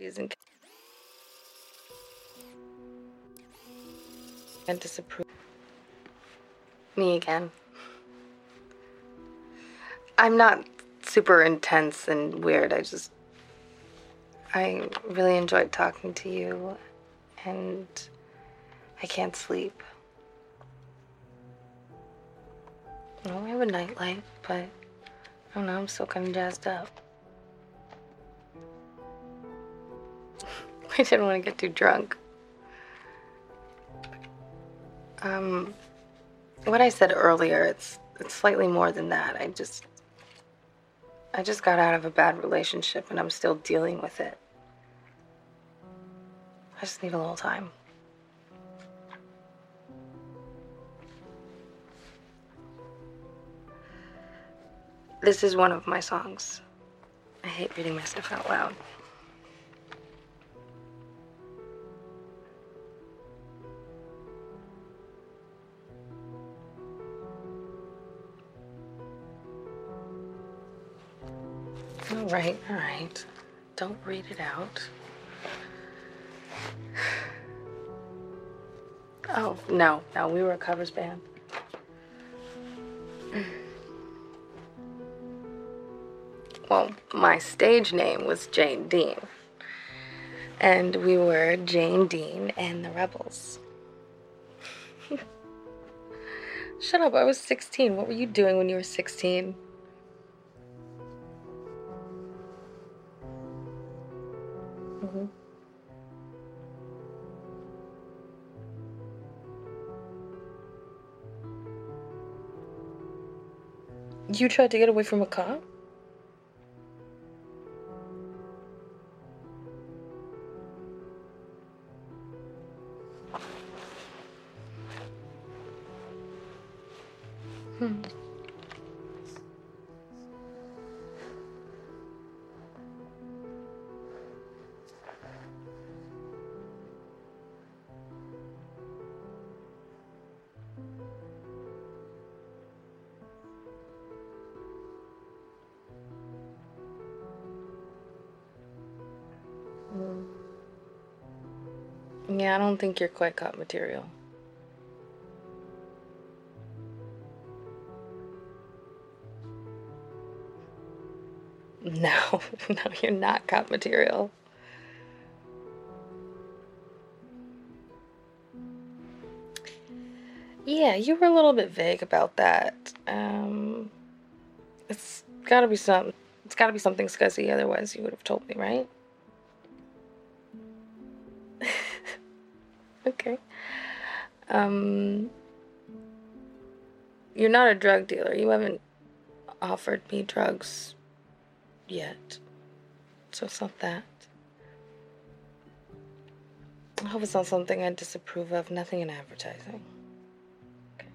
and and disapprove me again. I'm not super intense and weird. I just I really enjoyed talking to you and I can't sleep. Well, we have a nightlight, but I don't know, I'm still kind of jazzed up. I didn't want to get too drunk. Um, what I said earlier, it's it's slightly more than that. I just I just got out of a bad relationship and I'm still dealing with it. I just need a little time. This is one of my songs. I hate reading my stuff out loud. All right, all right. Don't read it out. Oh, no, no, we were a covers band. Well, my stage name was Jane Dean. And we were Jane Dean and the Rebels. Shut up, I was 16. What were you doing when you were 16? You tried to get away from a cop? Hmm. Mm. Yeah, I don't think you're quite cop material. No, no, you're not cop material. Yeah, you were a little bit vague about that. Um, it's gotta be some. It's gotta be something scuzzy. Otherwise, you would have told me, right? Okay. Um, you're not a drug dealer. You haven't offered me drugs yet. So it's not that. I hope it's not something I disapprove of. Nothing in advertising. Okay.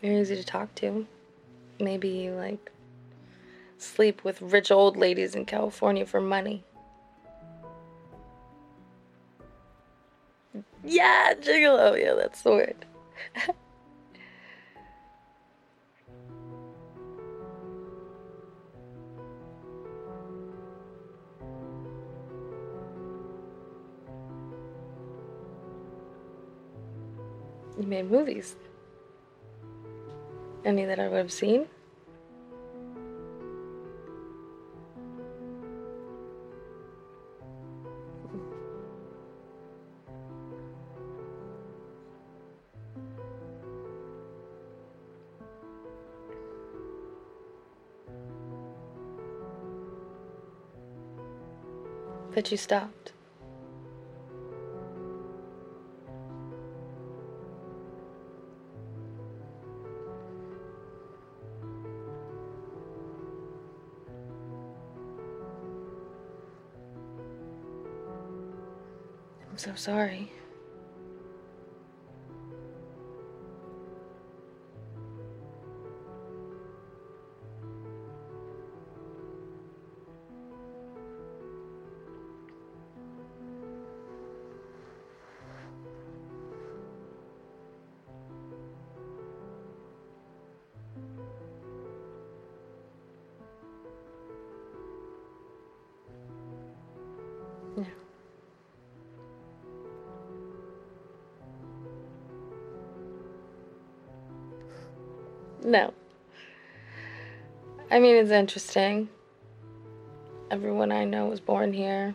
You're easy to talk to. Maybe you like sleep with rich old ladies in California for money. Yeah, gigolo. Yeah, that's the word. you made movies. Any that I would have seen? But you stopped. I'm so sorry. Yeah. No. I mean, it's interesting. Everyone I know was born here.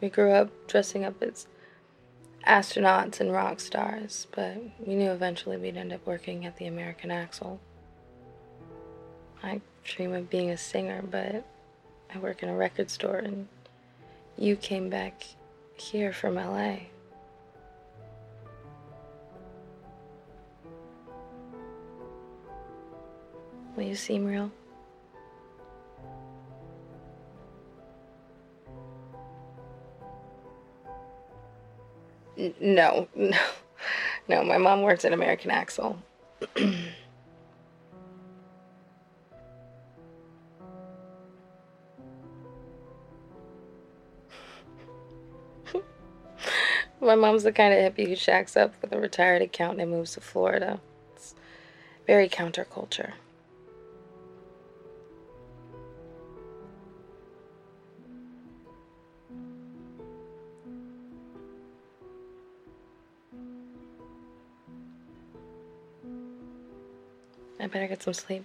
We grew up dressing up as astronauts and rock stars, but we knew eventually we'd end up working at the American Axle. I dream of being a singer, but I work in a record store, and you came back here from LA. Will you seem real? No, no, no. My mom works at American Axle. My mom's the kind of hippie who shacks up with a retired accountant and moves to Florida. It's very counterculture. I better get some sleep.